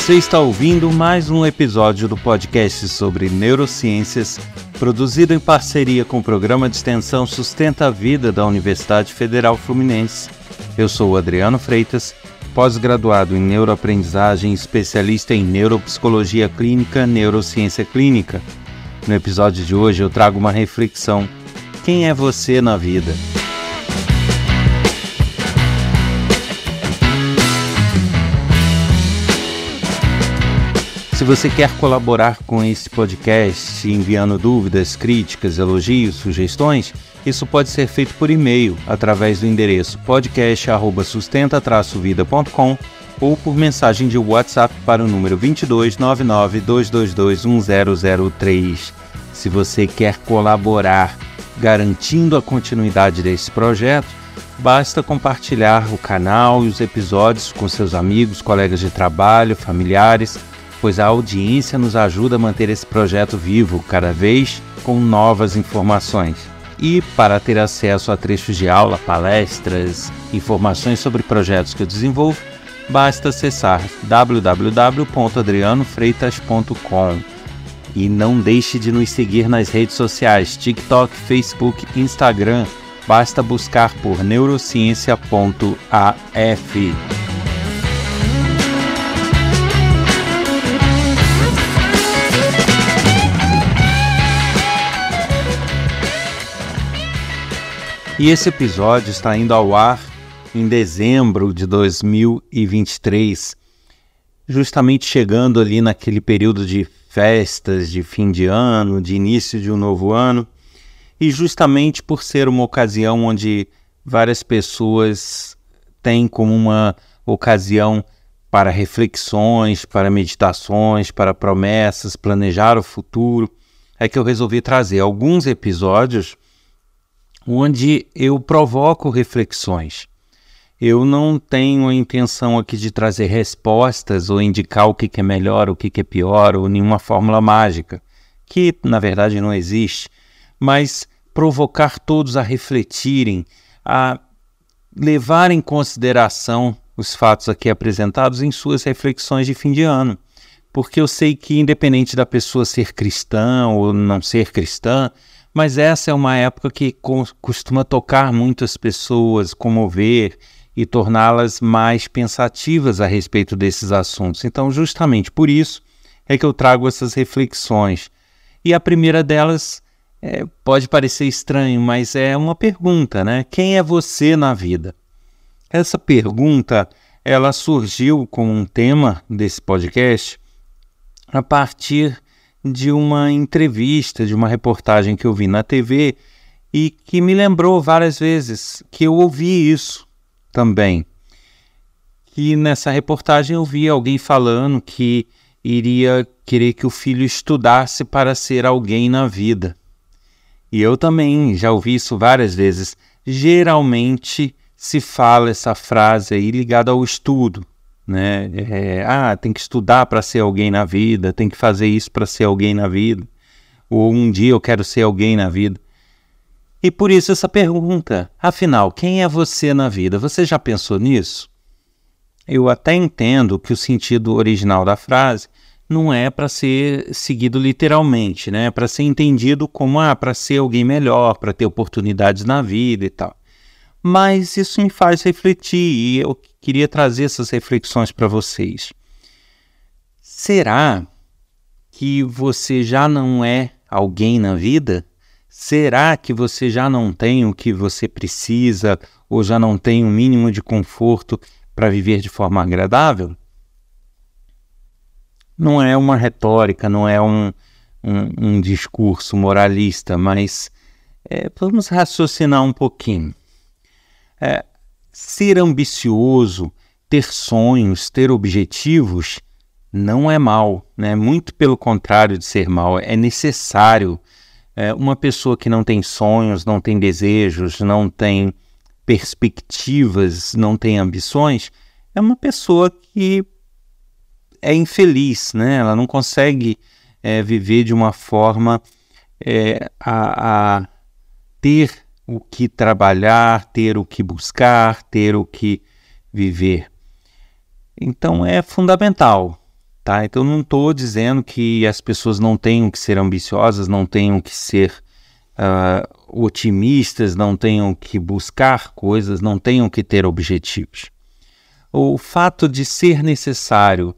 Você está ouvindo mais um episódio do podcast sobre neurociências, produzido em parceria com o programa de extensão Sustenta a Vida da Universidade Federal Fluminense. Eu sou Adriano Freitas, pós-graduado em neuroaprendizagem, especialista em neuropsicologia clínica, neurociência clínica. No episódio de hoje eu trago uma reflexão: quem é você na vida? Se você quer colaborar com esse podcast, enviando dúvidas, críticas, elogios, sugestões, isso pode ser feito por e-mail através do endereço podcast@sustenta-vida.com ou por mensagem de WhatsApp para o número 22992221003. Se você quer colaborar garantindo a continuidade desse projeto, basta compartilhar o canal e os episódios com seus amigos, colegas de trabalho, familiares pois a audiência nos ajuda a manter esse projeto vivo cada vez com novas informações. E para ter acesso a trechos de aula, palestras, informações sobre projetos que eu desenvolvo, basta acessar www.adrianofreitas.com. E não deixe de nos seguir nas redes sociais, TikTok, Facebook, Instagram. Basta buscar por neurociência.af. E esse episódio está indo ao ar em dezembro de 2023, justamente chegando ali naquele período de festas de fim de ano, de início de um novo ano, e justamente por ser uma ocasião onde várias pessoas têm como uma ocasião para reflexões, para meditações, para promessas, planejar o futuro, é que eu resolvi trazer alguns episódios onde eu provoco reflexões. Eu não tenho a intenção aqui de trazer respostas ou indicar o que é melhor, o que é pior, ou nenhuma fórmula mágica, que na verdade não existe, mas provocar todos a refletirem, a levar em consideração os fatos aqui apresentados em suas reflexões de fim de ano. Porque eu sei que, independente da pessoa ser cristã ou não ser cristã, mas essa é uma época que costuma tocar muitas pessoas, comover e torná-las mais pensativas a respeito desses assuntos. Então, justamente por isso é que eu trago essas reflexões. E a primeira delas é, pode parecer estranho, mas é uma pergunta, né? Quem é você na vida? Essa pergunta ela surgiu como um tema desse podcast a partir de uma entrevista, de uma reportagem que eu vi na TV e que me lembrou várias vezes que eu ouvi isso também. Que nessa reportagem eu vi alguém falando que iria querer que o filho estudasse para ser alguém na vida. E eu também já ouvi isso várias vezes. Geralmente se fala essa frase aí ligada ao estudo, né? É, ah, tem que estudar para ser alguém na vida, tem que fazer isso para ser alguém na vida, ou um dia eu quero ser alguém na vida. E por isso essa pergunta, afinal, quem é você na vida? Você já pensou nisso? Eu até entendo que o sentido original da frase não é para ser seguido literalmente, né? É para ser entendido como ah, para ser alguém melhor, para ter oportunidades na vida e tal mas isso me faz refletir e eu queria trazer essas reflexões para vocês. Será que você já não é alguém na vida? Será que você já não tem o que você precisa ou já não tem o um mínimo de conforto para viver de forma agradável? Não é uma retórica, não é um, um, um discurso moralista, mas é, vamos raciocinar um pouquinho. É, ser ambicioso, ter sonhos, ter objetivos, não é mal, né? Muito pelo contrário de ser mal, é necessário. É, uma pessoa que não tem sonhos, não tem desejos, não tem perspectivas, não tem ambições, é uma pessoa que é infeliz, né? Ela não consegue é, viver de uma forma é, a, a ter o que trabalhar, ter o que buscar, ter o que viver. Então é fundamental Tá? Então, não estou dizendo que as pessoas não tenham que ser ambiciosas, não tenham que ser uh, otimistas, não tenham que buscar coisas, não tenham que ter objetivos. O fato de ser necessário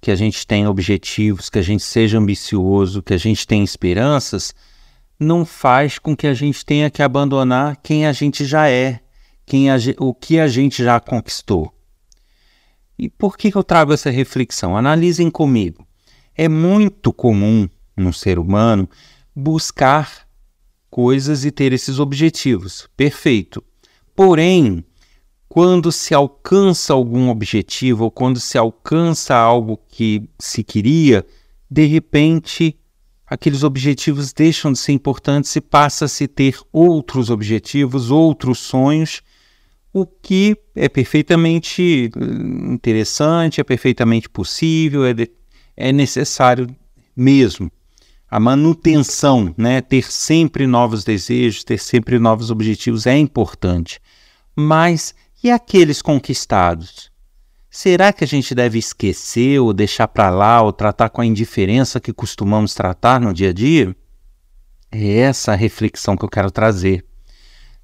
que a gente tenha objetivos, que a gente seja ambicioso, que a gente tenha esperanças, não faz com que a gente tenha que abandonar quem a gente já é, quem a, o que a gente já conquistou. E por que, eu trago essa reflexão? Analisem comigo. É muito comum no ser humano buscar coisas e ter esses objetivos. Perfeito. Porém, quando se alcança algum objetivo ou quando se alcança algo que se queria, de repente aqueles objetivos deixam de ser importantes e passa a se ter outros objetivos, outros sonhos, o que é perfeitamente hum, interessante, é perfeitamente possível, é, de, é necessário mesmo. A manutenção, né, ter sempre novos desejos, ter sempre novos objetivos é importante. Mas e aqueles conquistados? Será que a gente deve esquecer ou deixar para lá ou tratar com a indiferença que costumamos tratar no dia a dia? É essa a reflexão que eu quero trazer.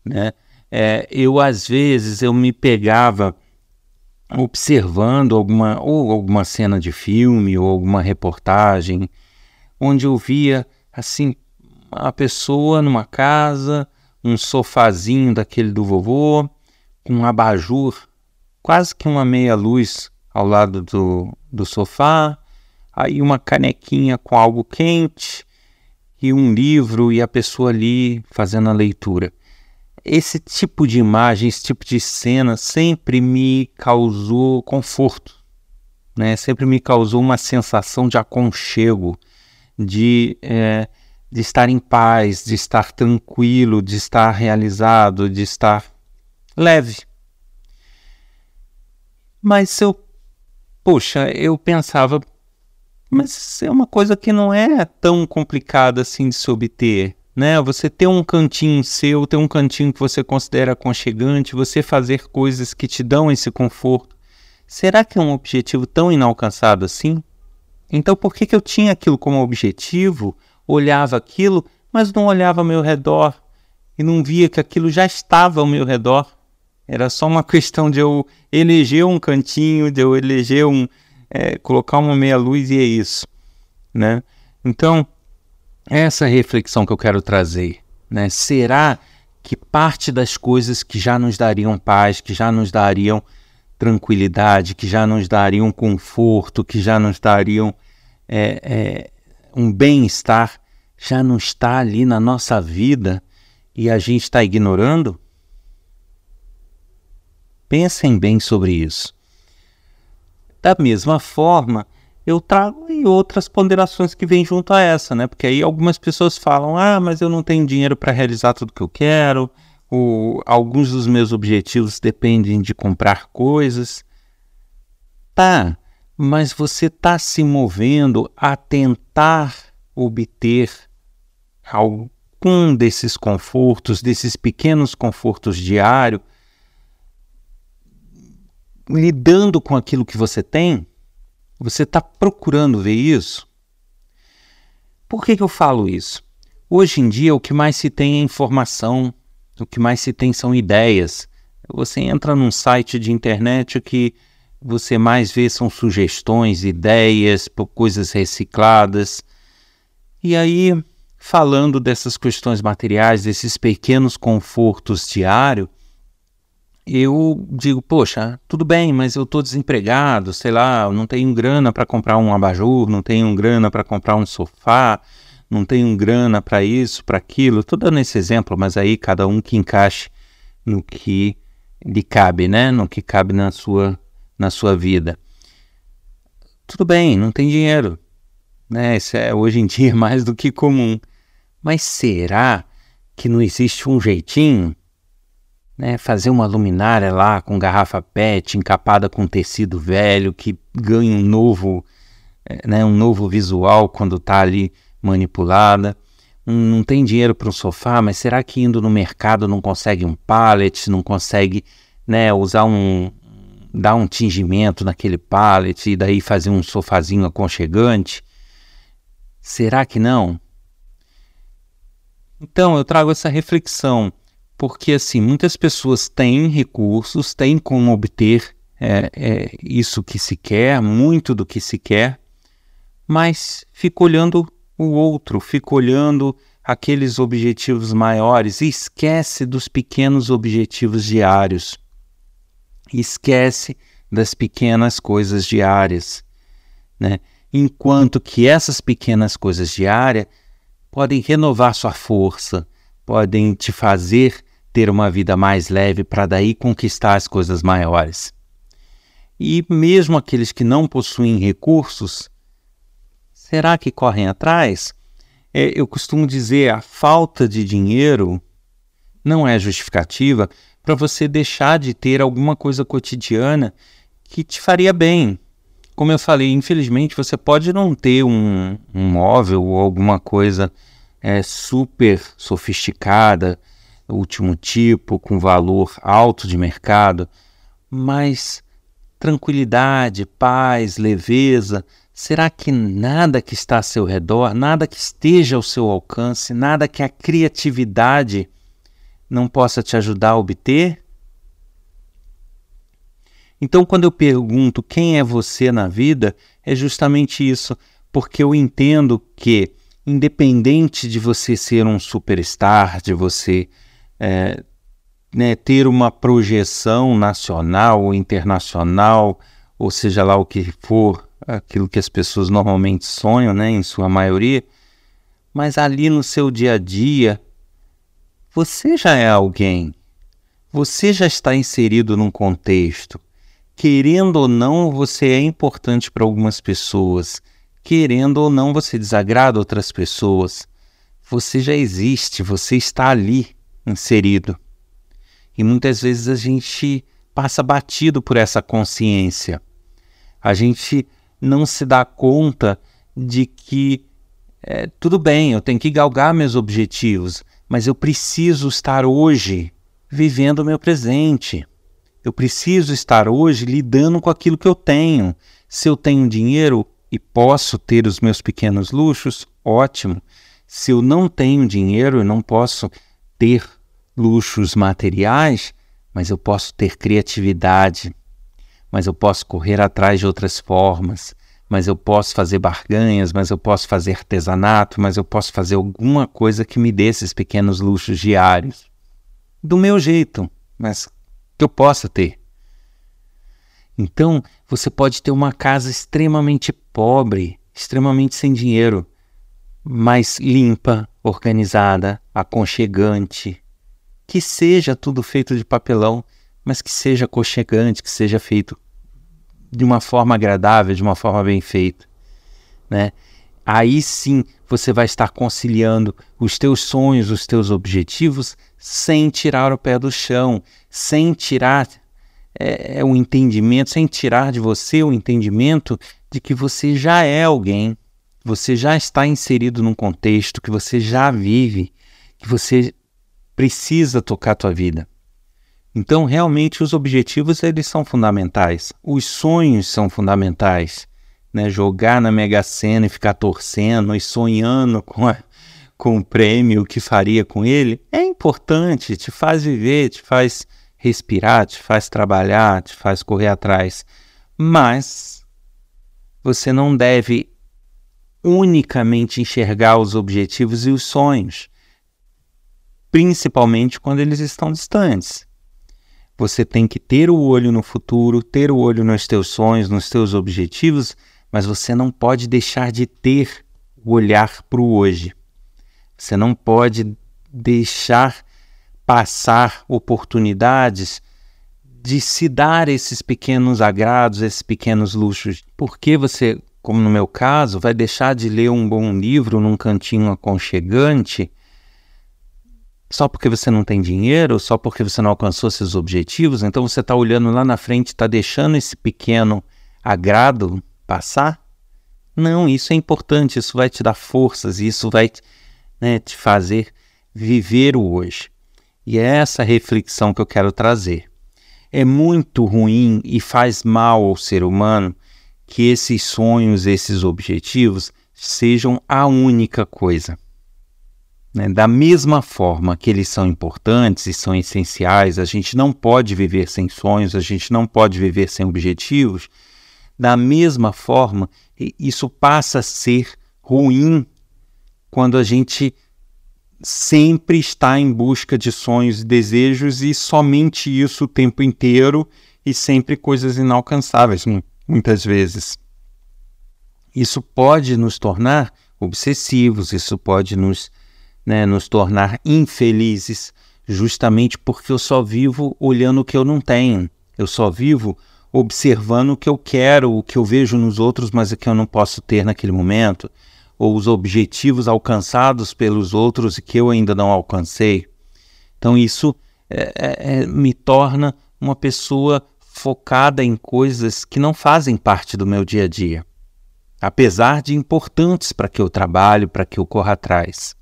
Né? É, eu, às vezes, eu me pegava observando alguma, ou alguma cena de filme ou alguma reportagem onde eu via assim a pessoa numa casa, um sofazinho daquele do vovô, com um abajur quase que uma meia-luz ao lado do, do sofá, aí uma canequinha com algo quente e um livro e a pessoa ali fazendo a leitura. Esse tipo de imagem, esse tipo de cena sempre me causou conforto, né? sempre me causou uma sensação de aconchego, de, é, de estar em paz, de estar tranquilo, de estar realizado, de estar leve. Mas eu, poxa, eu pensava, mas é uma coisa que não é tão complicada assim de se obter, né? Você ter um cantinho seu, ter um cantinho que você considera aconchegante, você fazer coisas que te dão esse conforto. Será que é um objetivo tão inalcançado assim? Então, por que, que eu tinha aquilo como objetivo, olhava aquilo, mas não olhava ao meu redor e não via que aquilo já estava ao meu redor? Era só uma questão de eu eleger um cantinho, de eu eleger um. É, colocar uma meia-luz e é isso. Né? Então, essa reflexão que eu quero trazer. Né? Será que parte das coisas que já nos dariam paz, que já nos dariam tranquilidade, que já nos dariam conforto, que já nos dariam é, é, um bem-estar, já não está ali na nossa vida e a gente está ignorando? Pensem bem sobre isso. Da mesma forma, eu trago aí outras ponderações que vêm junto a essa, né? Porque aí algumas pessoas falam: ah, mas eu não tenho dinheiro para realizar tudo que eu quero, ou alguns dos meus objetivos dependem de comprar coisas. Tá, mas você está se movendo a tentar obter algum desses confortos, desses pequenos confortos diários lidando com aquilo que você tem? Você está procurando ver isso? Por que, que eu falo isso? Hoje em dia, o que mais se tem é informação, o que mais se tem são ideias. Você entra num site de internet que você mais vê são sugestões, ideias, coisas recicladas. E aí, falando dessas questões materiais, desses pequenos confortos diários, eu digo, poxa, tudo bem, mas eu estou desempregado, sei lá, não tenho grana para comprar um abajur, não tenho grana para comprar um sofá, não tenho grana para isso, para aquilo. Estou dando esse exemplo, mas aí cada um que encaixe no que lhe cabe, né? No que cabe na sua, na sua vida. Tudo bem, não tem dinheiro, né? Isso é hoje em dia mais do que comum. Mas será que não existe um jeitinho? Né, fazer uma luminária lá com garrafa PET encapada com tecido velho que ganha um novo, é, né, um novo visual quando está ali manipulada. Um, não tem dinheiro para um sofá, mas será que indo no mercado não consegue um pallet, não consegue né, usar um, dar um tingimento naquele pallet e daí fazer um sofazinho aconchegante? Será que não? Então, eu trago essa reflexão, porque assim, muitas pessoas têm recursos, têm como obter é, é, isso que se quer, muito do que se quer, mas fica olhando o outro, fica olhando aqueles objetivos maiores e esquece dos pequenos objetivos diários. Esquece das pequenas coisas diárias, né? Enquanto que essas pequenas coisas diárias podem renovar sua força, podem te fazer ter uma vida mais leve para daí conquistar as coisas maiores. E mesmo aqueles que não possuem recursos, será que correm atrás? É, eu costumo dizer, a falta de dinheiro não é justificativa para você deixar de ter alguma coisa cotidiana que te faria bem. Como eu falei, infelizmente você pode não ter um, um móvel ou alguma coisa é, super sofisticada, último tipo, com valor alto de mercado, mas tranquilidade, paz, leveza, será que nada que está a seu redor, nada que esteja ao seu alcance, nada que a criatividade não possa te ajudar a obter? Então, quando eu pergunto quem é você na vida, é justamente isso, porque eu entendo que, independente de você ser um superstar, de você é, né, ter uma projeção nacional ou internacional, ou seja lá o que for, aquilo que as pessoas normalmente sonham, né, em sua maioria, mas ali no seu dia a dia, você já é alguém, você já está inserido num contexto. Querendo ou não, você é importante para algumas pessoas. Querendo ou não, você desagrada outras pessoas. Você já existe, você está ali inserido. E muitas vezes a gente passa batido por essa consciência. A gente não se dá conta de que é, tudo bem, eu tenho que galgar meus objetivos, mas eu preciso estar hoje vivendo o meu presente. Eu preciso estar hoje lidando com aquilo que eu tenho. Se eu tenho dinheiro e posso ter os meus pequenos luxos, ótimo. Se eu não tenho dinheiro e não posso ter luxos materiais, mas eu posso ter criatividade, mas eu posso correr atrás de outras formas, mas eu posso fazer barganhas, mas eu posso fazer artesanato, mas eu posso fazer alguma coisa que me dê esses pequenos luxos diários. Do meu jeito, mas que eu possa ter. Então, você pode ter uma casa extremamente pobre, extremamente sem dinheiro, mas limpa, organizada, aconchegante, que seja tudo feito de papelão, mas que seja aconchegante, que seja feito de uma forma agradável, de uma forma bem feita, né? Aí sim você vai estar conciliando os teus sonhos, os teus objetivos, sem tirar o pé do chão, sem tirar é, é, o entendimento, sem tirar de você o entendimento de que você já é alguém, você já está inserido num contexto, que você já vive, que você precisa tocar a tua vida. Então, realmente, os objetivos eles são fundamentais. Os sonhos são fundamentais. Né? Jogar na Mega Sena e ficar torcendo e sonhando com, a, com o prêmio, o que faria com ele, é importante, te faz viver, te faz respirar, te faz trabalhar, te faz correr atrás. Mas você não deve unicamente enxergar os objetivos e os sonhos principalmente quando eles estão distantes. Você tem que ter o olho no futuro, ter o olho nos teus sonhos, nos teus objetivos, mas você não pode deixar de ter o olhar para o hoje. Você não pode deixar passar oportunidades de se dar esses pequenos agrados, esses pequenos luxos. Porque você, como no meu caso, vai deixar de ler um bom livro num cantinho aconchegante só porque você não tem dinheiro, só porque você não alcançou seus objetivos, então você está olhando lá na frente, está deixando esse pequeno agrado passar? Não, isso é importante, isso vai te dar forças, isso vai né, te fazer viver o hoje. E é essa reflexão que eu quero trazer. é muito ruim e faz mal ao ser humano que esses sonhos, esses objetivos sejam a única coisa. Né? Da mesma forma que eles são importantes e são essenciais, a gente não pode viver sem sonhos, a gente não pode viver sem objetivos. Da mesma forma, isso passa a ser ruim quando a gente sempre está em busca de sonhos e desejos e somente isso o tempo inteiro e sempre coisas inalcançáveis, muitas vezes. Isso pode nos tornar obsessivos, isso pode nos, né, nos tornar infelizes, justamente porque eu só vivo olhando o que eu não tenho. Eu só vivo observando o que eu quero, o que eu vejo nos outros, mas o que eu não posso ter naquele momento ou os objetivos alcançados pelos outros e que eu ainda não alcancei. Então, isso é, é, é, me torna uma pessoa focada em coisas que não fazem parte do meu dia a dia, apesar de importantes para que eu trabalhe, para que eu corra atrás.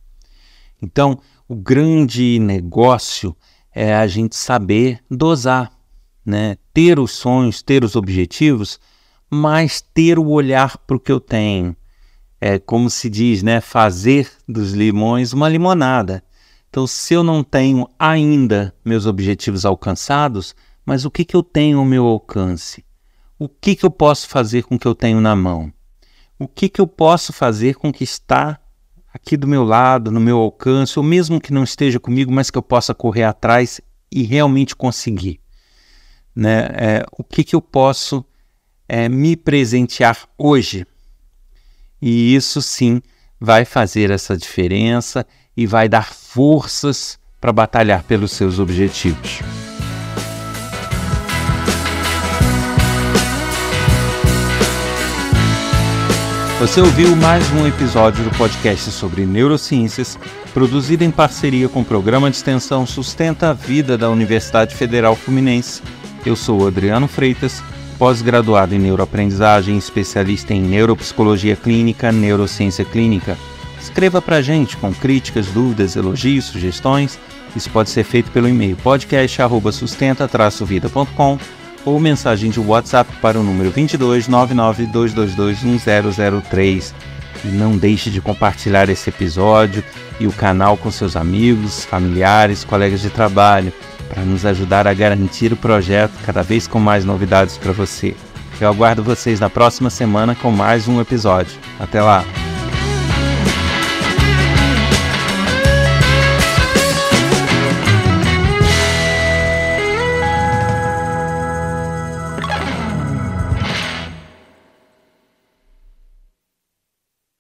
Então, o grande negócio é a gente saber dosar, né? ter os sonhos, ter os objetivos, mas ter o olhar para o que eu tenho, é, como se diz, né, fazer dos limões uma limonada. Então, se eu não tenho ainda meus objetivos alcançados, mas o que, que eu tenho ao meu alcance? O que, que eu posso fazer com o que eu tenho na mão? O que, que eu posso fazer com o que está aqui do meu lado, no meu alcance, ou mesmo que não esteja comigo, mas que eu possa correr atrás e realmente conseguir? Né? É, o que, que eu posso é, me presentear hoje e isso sim vai fazer essa diferença e vai dar forças para batalhar pelos seus objetivos. Você ouviu mais um episódio do podcast sobre neurociências, produzido em parceria com o programa de extensão Sustenta a Vida da Universidade Federal Fluminense. Eu sou Adriano Freitas pós-graduado em neuroaprendizagem, especialista em neuropsicologia clínica, neurociência clínica. Escreva para a gente com críticas, dúvidas, elogios, sugestões. Isso pode ser feito pelo e-mail podcast@sustenta-vida.com ou mensagem de WhatsApp para o número 22 992221003. E não deixe de compartilhar esse episódio e o canal com seus amigos, familiares, colegas de trabalho para nos ajudar a garantir o projeto cada vez com mais novidades para você. Eu aguardo vocês na próxima semana com mais um episódio. Até lá!